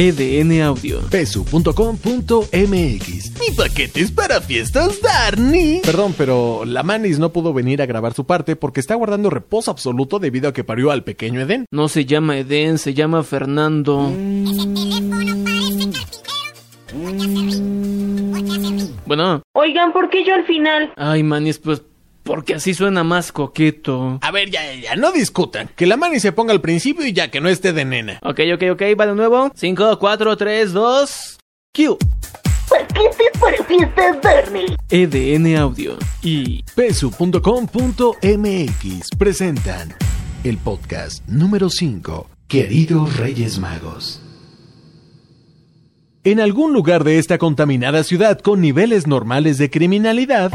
EDN Audio. Pesu.com.mx Mi paquete es para fiestas Darny. Perdón, pero la Manis no pudo venir a grabar su parte porque está guardando reposo absoluto debido a que parió al pequeño Edén. No se llama Eden, se llama Fernando. Bueno, Oigan, ¿por qué yo al final? ay manis, pues porque así suena más coqueto. A ver, ya, ya, ya, no discutan. Que la Manis se ponga al principio y ya que no esté de nena. Ok, ok, ok, va de nuevo. 5, 4, 3, 2. Q. Paquete para fiestas Darny. EDN Audio. Y Pesu.com.mx presentan el podcast número 5, Queridos Reyes Magos. En algún lugar de esta contaminada ciudad con niveles normales de criminalidad,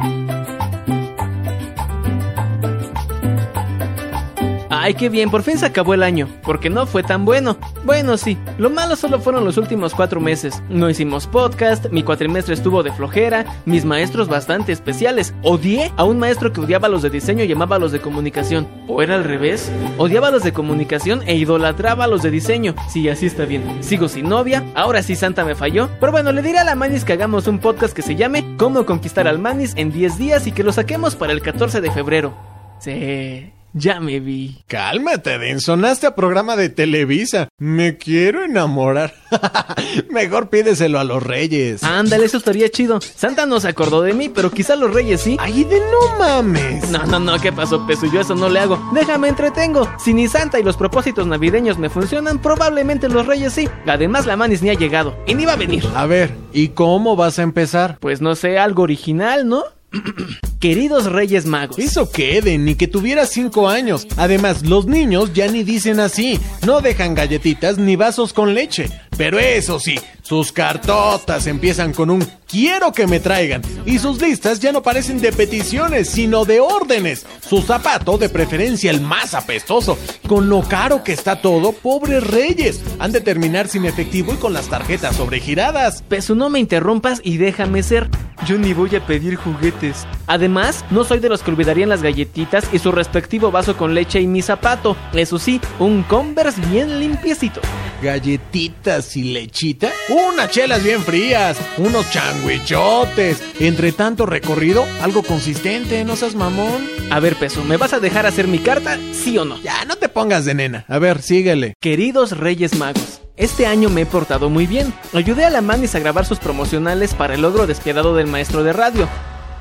Ay, qué bien, por fin se acabó el año, porque no fue tan bueno. Bueno, sí, lo malo solo fueron los últimos cuatro meses. No hicimos podcast, mi cuatrimestre estuvo de flojera, mis maestros bastante especiales. Odié a un maestro que odiaba a los de diseño y llamaba a los de comunicación. ¿O era al revés? Odiaba a los de comunicación e idolatraba a los de diseño. Sí, así está bien. Sigo sin novia, ahora sí Santa me falló. Pero bueno, le diré a la Manis que hagamos un podcast que se llame Cómo conquistar al Manis en 10 días y que lo saquemos para el 14 de febrero. Sí, ya me vi. Cálmate, Den, sonaste a programa de Televisa. Me quiero enamorar. Mejor pídeselo a los reyes. Ándale, eso estaría chido. Santa no se acordó de mí, pero quizá los reyes sí. Ay, de no mames. No, no, no, ¿qué pasó, peso? Yo eso no le hago. Déjame entretengo. Si ni Santa y los propósitos navideños me funcionan, probablemente los reyes sí. Además, la manis ni ha llegado. Y ni va a venir. A ver, ¿y cómo vas a empezar? Pues no sé, algo original, ¿no? Queridos Reyes Magos. Eso que Eden, ni que tuviera cinco años. Además, los niños ya ni dicen así. No dejan galletitas ni vasos con leche. Pero eso sí, sus cartotas empiezan con un quiero que me traigan. Y sus listas ya no parecen de peticiones, sino de órdenes. Su zapato, de preferencia el más apestoso. Con lo caro que está todo, pobres reyes. Han de terminar sin efectivo y con las tarjetas sobregiradas. Peso, no me interrumpas y déjame ser. Yo ni voy a pedir juguetes. Además, no soy de los que olvidarían las galletitas y su respectivo vaso con leche y mi zapato. Eso sí, un Converse bien limpiecito. Galletitas y lechita. Unas chelas bien frías. Unos changuichotes. Entre tanto recorrido, algo consistente, no seas mamón. A ver, Peso, ¿me vas a dejar hacer mi carta? ¿Sí o no? Ya, no te pongas de nena. A ver, síguele. Queridos Reyes Magos, este año me he portado muy bien. Ayudé a la Manis a grabar sus promocionales para el logro despiadado del maestro de radio.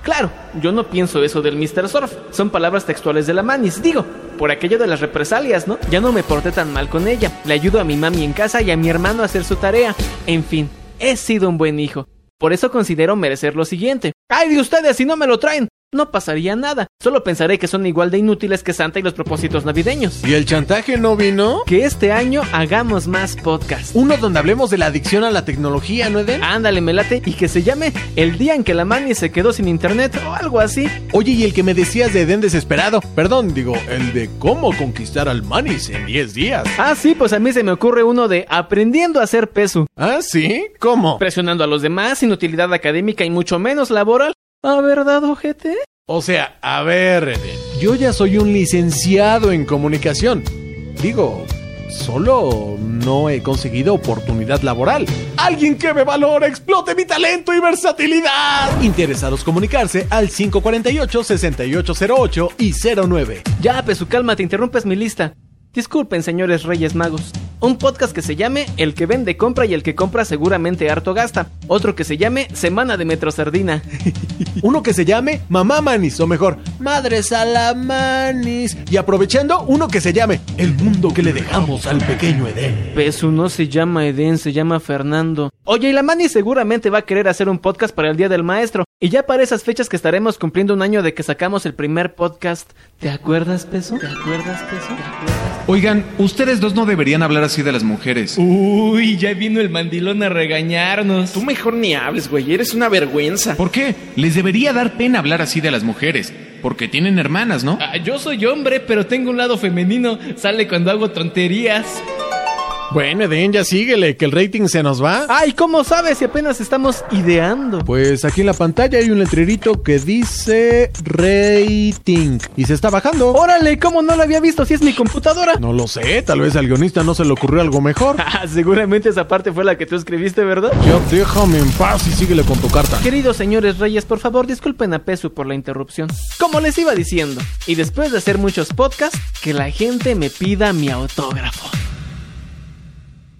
Claro, yo no pienso eso del Mr. Surf. Son palabras textuales de la Manis. Digo, por aquello de las represalias, ¿no? Ya no me porté tan mal con ella. Le ayudo a mi mami en casa y a mi hermano a hacer su tarea. En fin, he sido un buen hijo. Por eso considero merecer lo siguiente. ¡Ay de ustedes si no me lo traen! No pasaría nada. Solo pensaré que son igual de inútiles que Santa y los propósitos navideños. ¿Y el chantaje no vino? Que este año hagamos más podcasts. Uno donde hablemos de la adicción a la tecnología, ¿no, Eden? Ándale, me late. Y que se llame El día en que la Mani se quedó sin internet o algo así. Oye, y el que me decías de Eden desesperado. Perdón, digo, el de cómo conquistar al Manis en 10 días. Ah, sí, pues a mí se me ocurre uno de Aprendiendo a hacer peso. ¿Ah, sí? ¿Cómo? Presionando a los demás, sin utilidad académica y mucho menos laboral. ¿Ah, verdad, ojete? O sea, a ver, yo ya soy un licenciado en comunicación. Digo, solo no he conseguido oportunidad laboral. Alguien que me valore, explote mi talento y versatilidad. Interesados comunicarse al 548-6808 y 09. Ya, Pesu, calma, te interrumpes mi lista. Disculpen, señores Reyes Magos. Un podcast que se llame El que vende compra y el que compra seguramente harto gasta. Otro que se llame Semana de Metro Sardina. Uno que se llame Mamá Manis, o mejor, Madre Salamanis. Y aprovechando, uno que se llame El mundo que le dejamos al pequeño Edén. Pesu no se llama Eden, se llama Fernando. Oye, y la Mani seguramente va a querer hacer un podcast para el Día del Maestro. Y ya para esas fechas que estaremos cumpliendo un año de que sacamos el primer podcast. ¿Te acuerdas, Peso? ¿Te acuerdas, Peso? ¿Te acuerdas? Oigan, ustedes dos no deberían hablar así de las mujeres. Uy, ya vino el mandilón a regañarnos. Tú mejor ni hables, güey, eres una vergüenza. ¿Por qué? Les debería dar pena hablar así de las mujeres. Porque tienen hermanas, ¿no? Ah, yo soy hombre, pero tengo un lado femenino. Sale cuando hago tonterías. Bueno, Eden, ya síguele, que el rating se nos va. Ay, ¿cómo sabes si apenas estamos ideando? Pues aquí en la pantalla hay un letrerito que dice rating y se está bajando. Órale, ¿cómo no lo había visto si es mi computadora? No lo sé, tal vez al guionista no se le ocurrió algo mejor. Ah, seguramente esa parte fue la que tú escribiste, ¿verdad? Ya déjame en paz y síguele con tu carta. Queridos señores reyes, por favor disculpen a Pesu por la interrupción. Como les iba diciendo, y después de hacer muchos podcasts, que la gente me pida mi autógrafo.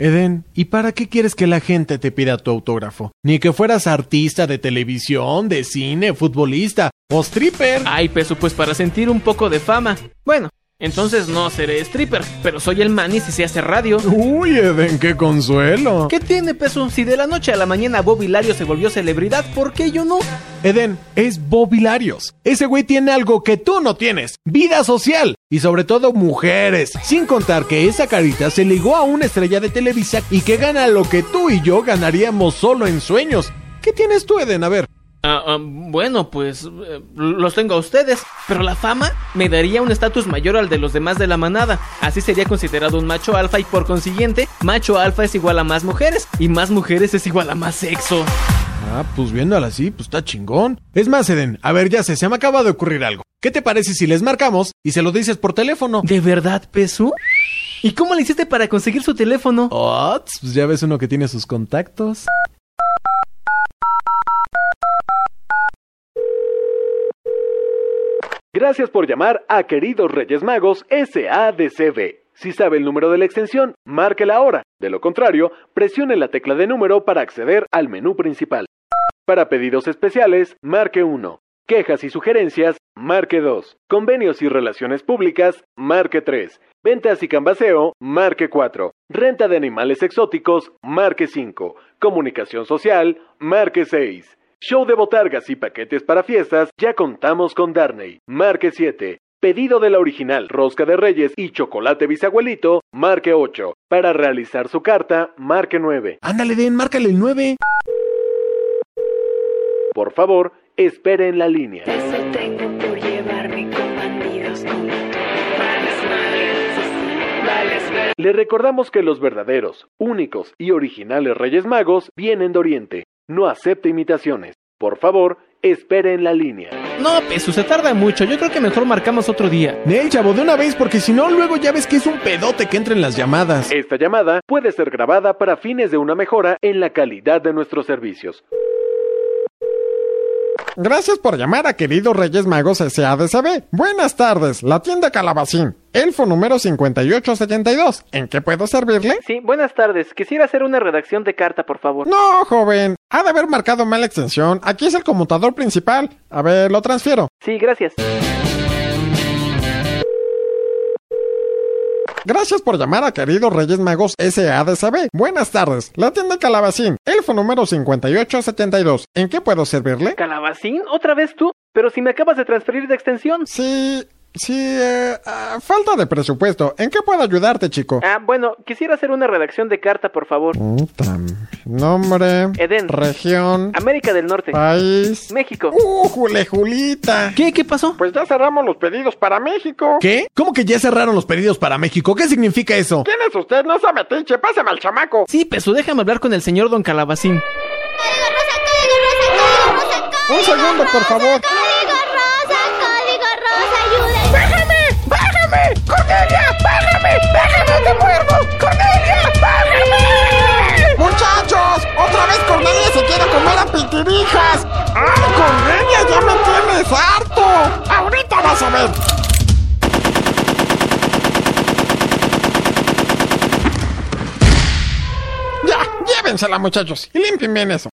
Eden, ¿y para qué quieres que la gente te pida tu autógrafo? Ni que fueras artista de televisión, de cine, futbolista o stripper. Ay, Pesu, pues para sentir un poco de fama. Bueno, entonces no seré stripper, pero soy el manis y se hace radio. Uy, Eden, qué consuelo. ¿Qué tiene, Pesu? Si de la noche a la mañana Bob se volvió celebridad, ¿por qué yo no? Eden, es Bob Hilarios. Ese güey tiene algo que tú no tienes. Vida social. Y sobre todo mujeres. Sin contar que esa carita se ligó a una estrella de Televisa y que gana lo que tú y yo ganaríamos solo en sueños. ¿Qué tienes tú, Eden? A ver. Ah, ah, bueno, pues eh, los tengo a ustedes, pero la fama me daría un estatus mayor al de los demás de la manada. Así sería considerado un macho alfa y por consiguiente, macho alfa es igual a más mujeres y más mujeres es igual a más sexo. Ah, pues viéndola así, pues está chingón. Es más, Eden, a ver, ya sé, se me acaba de ocurrir algo. ¿Qué te parece si les marcamos y se lo dices por teléfono? ¿De verdad, Pesu? ¿Y cómo le hiciste para conseguir su teléfono? Oh, pues ya ves uno que tiene sus contactos. Gracias por llamar a Queridos Reyes Magos SADCB. Si sabe el número de la extensión, márquela ahora. De lo contrario, presione la tecla de número para acceder al menú principal. Para pedidos especiales, marque 1. Quejas y sugerencias, marque 2. Convenios y relaciones públicas, marque 3. Ventas y cambaseo, marque 4. Renta de animales exóticos, marque 5. Comunicación social, marque 6. Show de botargas y paquetes para fiestas, ya contamos con Darney. Marque 7. Pedido de la original Rosca de Reyes y Chocolate Bisabuelito, marque 8. Para realizar su carta, marque 9. Ándale, Den, márcale el 9. Por favor, espere en la línea. Eso tengo por llevarme con bandidos como tú. Vales madre, sí, sí, vales madre. Le recordamos que los verdaderos, únicos y originales Reyes Magos vienen de Oriente. No acepte imitaciones. Por favor, espere en la línea. No, Pesu, se tarda mucho. Yo creo que mejor marcamos otro día. Nel, chavo, de una vez, porque si no, luego ya ves que es un pedote que entren las llamadas. Esta llamada puede ser grabada para fines de una mejora en la calidad de nuestros servicios. Gracias por llamar a queridos Reyes Magos SADCB. Buenas tardes, la tienda Calabacín. Elfo número 5872. ¿En qué puedo servirle? Sí, buenas tardes. Quisiera hacer una redacción de carta, por favor. No, joven. Ha de haber marcado mal la extensión. Aquí es el conmutador principal. A ver, lo transfiero. Sí, gracias. Gracias por llamar a queridos Reyes Magos SADCB. Buenas tardes, la tienda Calabacín. Elfo número 5872. ¿En qué puedo servirle? ¿Calabacín? ¿Otra vez tú? Pero si me acabas de transferir de extensión. Sí, sí, eh, ah, falta de presupuesto. ¿En qué puedo ayudarte, chico? Ah, bueno, quisiera hacer una redacción de carta, por favor. Puta, Nombre. Edén. Región. América del Norte. País. México. ¡Uh, jule, Julita! ¿Qué? ¿Qué pasó? Pues ya cerramos los pedidos para México. ¿Qué? ¿Cómo que ya cerraron los pedidos para México? ¿Qué significa eso? ¿Quién es usted? No se metiche, pásame al chamaco. Sí, Pesu, déjame hablar con el señor Don Calabacín. Un segundo, por favor. Muchachos, y limpien bien eso.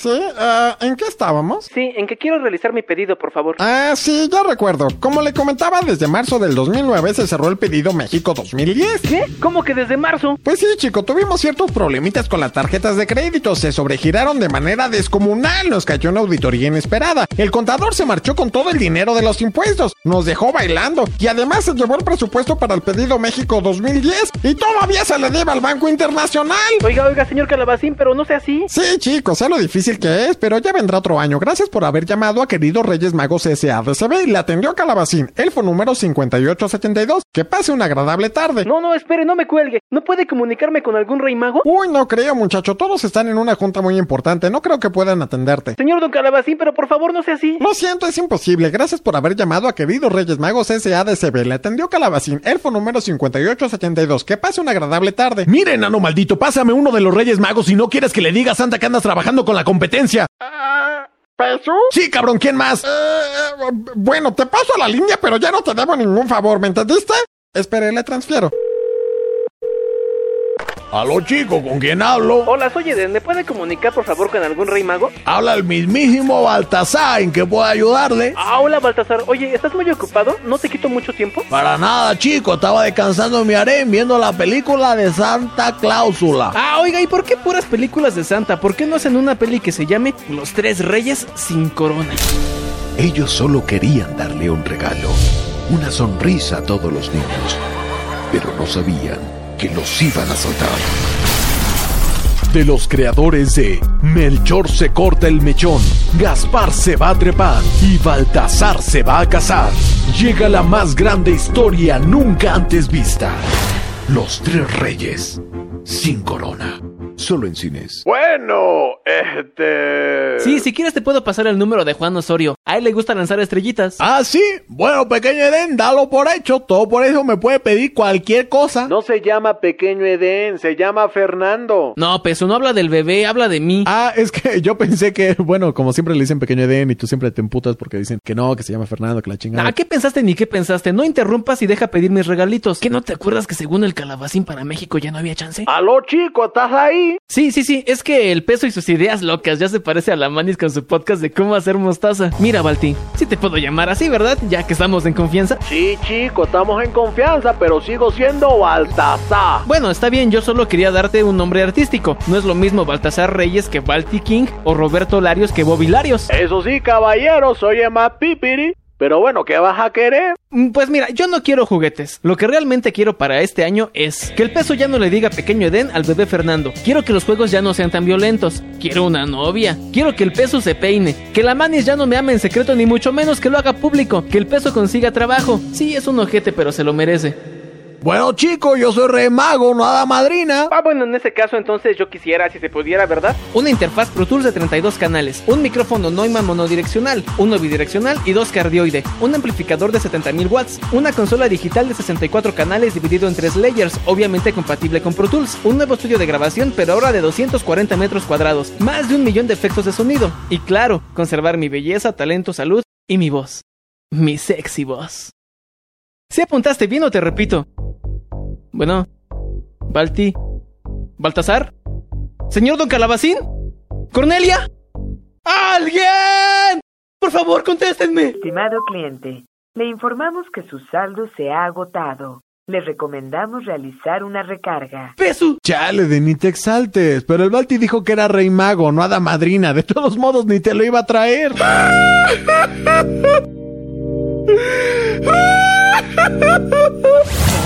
Sí, ah, ¿en qué estábamos? Sí, en que quiero realizar mi pedido, por favor. Ah, sí, ya recuerdo. Como le comentaba, desde marzo del 2009 se cerró el pedido México 2010. ¿Qué? ¿Cómo que desde marzo? Pues sí, chico, tuvimos ciertos problemitas con las tarjetas de crédito. Se sobregiraron de manera descomunal. Nos cayó una auditoría inesperada. El contador se marchó con todo el dinero de los impuestos. Nos dejó bailando. Y además se llevó el presupuesto para el pedido México 2010. Y todavía se le debe al Banco Internacional. Oiga, oiga, señor Calabacín, pero no sea así. Sí, chicos, sé lo difícil difícil que es, pero ya vendrá otro año. Gracias por haber llamado a queridos Reyes Magos SADCB y le atendió Calabacín, elfo número 5872. Que pase una agradable tarde. No, no, espere, no me cuelgue. ¿No puede comunicarme con algún rey mago? Uy, no creo, muchacho. Todos están en una junta muy importante. No creo que puedan atenderte. Señor Don Calabacín, pero por favor no sea así. Lo siento, es imposible. Gracias por haber llamado a queridos Reyes Magos SADCB. Le atendió Calabacín, elfo número 5872. Que pase una agradable tarde. Mire, enano maldito, pásame uno de los Reyes Magos si no quieres que le diga a Santa que andas trabajando con la competencia. ¿Peso? Sí, cabrón, ¿quién más? Eh, eh, bueno, te paso a la línea, pero ya no te debo ningún favor, ¿me entendiste? Espere, le transfiero. Aló, chico, ¿con quién hablo? Hola, soy Eden. ¿Me puede comunicar por favor con algún rey mago? Habla el mismísimo Baltasar, ¿en qué puedo ayudarle? Ah, hola Baltasar. Oye, ¿estás muy ocupado? ¿No te quito mucho tiempo? Para nada, chico, estaba descansando en mi harén viendo la película de Santa Cláusula. Ah, oiga, ¿y por qué puras películas de Santa? ¿Por qué no hacen una peli que se llame Los Tres Reyes sin Corona? Ellos solo querían darle un regalo, una sonrisa a todos los niños, pero no sabían que los iban a soltar. De los creadores de Melchor se corta el mechón, Gaspar se va a trepar y Baltasar se va a casar. Llega la más grande historia nunca antes vista. Los tres reyes sin corona. Solo en cines. Bueno, este... Sí, si quieres te puedo pasar el número de Juan Osorio. A él le gusta lanzar estrellitas. Ah, sí. Bueno, pequeño Edén, dalo por hecho. Todo por eso me puede pedir cualquier cosa. No se llama Pequeño Edén, se llama Fernando. No, Peso, no habla del bebé, habla de mí. Ah, es que yo pensé que, bueno, como siempre le dicen pequeño Edén y tú siempre te emputas porque dicen que no, que se llama Fernando, que la chingada. Ah, ¿qué pensaste ni qué pensaste? No interrumpas y deja pedir mis regalitos. ¿Qué no te acuerdas que según el calabacín para México ya no había chance? Aló, chico, ¿estás ahí? Sí, sí, sí, es que el peso y sus ideas locas ya se parece a la Manis con su podcast de cómo hacer mostaza. Mira, Balti, sí te puedo llamar así, ¿verdad? Ya que estamos en confianza. Sí, chico, estamos en confianza, pero sigo siendo Baltasar. Bueno, está bien, yo solo quería darte un nombre artístico. No es lo mismo Baltasar Reyes que Balti King o Roberto Larios que Bobby Larios. Eso sí, caballero, soy Emma Pipiri. Pero bueno, ¿qué vas a querer? Mm, Pues mira, yo no quiero juguetes. Lo que realmente quiero para este año es que el peso ya no le diga pequeño Edén al bebé Fernando. Quiero que los juegos ya no sean tan violentos. Quiero una novia. Quiero que el peso se peine. Que la manis ya no me ame en secreto ni mucho menos que lo haga público. Que el peso consiga trabajo. Sí, es un ojete, pero se lo merece. Bueno, chico, yo soy rey mago, no hada madrina. Ah, bueno, en ese caso entonces yo quisiera, si se pudiera, ¿verdad? Una interfaz Pro Tools de 32 canales, un micrófono Neumann monodireccional, uno bidireccional y dos cardioide, un amplificador de 70.000 watts, una consola digital de 64 canales dividido en tres layers, obviamente compatible con Pro Tools, un nuevo estudio de grabación pero ahora de 240 metros cuadrados, más de un millón de efectos de sonido, y claro, conservar mi belleza, talento, salud y mi voz. Mi sexy voz. Si apuntaste bien o te repito. Bueno, Balti, Baltasar, señor Don Calabacín, Cornelia, ¡Alguien! Por favor, contéstenme. Estimado cliente, le informamos que su saldo se ha agotado. Le recomendamos realizar una recarga. ¡Pesu! Chale, de ni te exaltes. Pero el Balti dijo que era rey mago, no hada madrina. De todos modos, ni te lo iba a traer.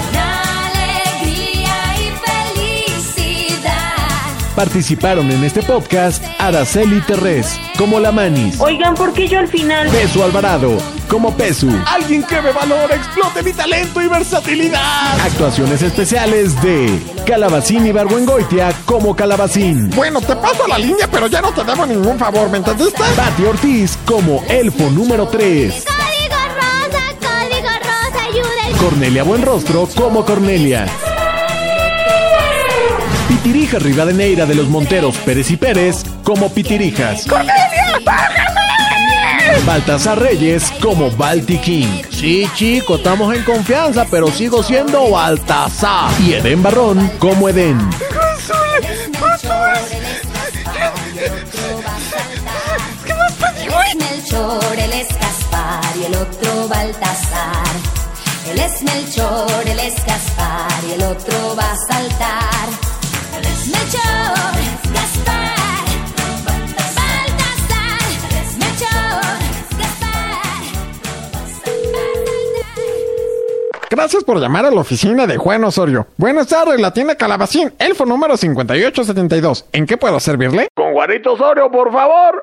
Participaron en este podcast Araceli Terrés, como la Manis. Oigan, ¿por qué yo al final? Pesu Alvarado, como Pesu. Alguien que me valore, explote mi talento y versatilidad. Actuaciones especiales de Calabacín y Barbuengoitia como Calabacín. Bueno, te paso a la línea, pero ya no te debo ningún favor, ¿me entendiste? Pati Ortiz como Elfo número 3. Código rosa, código rosa, ayuda. Cornelia Buenrostro como Cornelia. Pitirija Rivadeneira de los Monteros Pérez y Pérez como Pitirijas. ¡Cornelia, bájame! Baltasar Reyes como Balti King. Sí, chico, estamos en confianza, pero sigo siendo Baltasar. Y Edén Barrón como Edén. ¿Qué más pedió? Él es Melchor, él es Gaspar y el otro Baltasar. Él es Melchor, él es Gaspar y el otro va a saltar. Gracias por llamar a la oficina de Juan Osorio. Buenas tardes, la tienda Calabacín, elfo número 5872. ¿En qué puedo servirle? Con Juanito Osorio, por favor.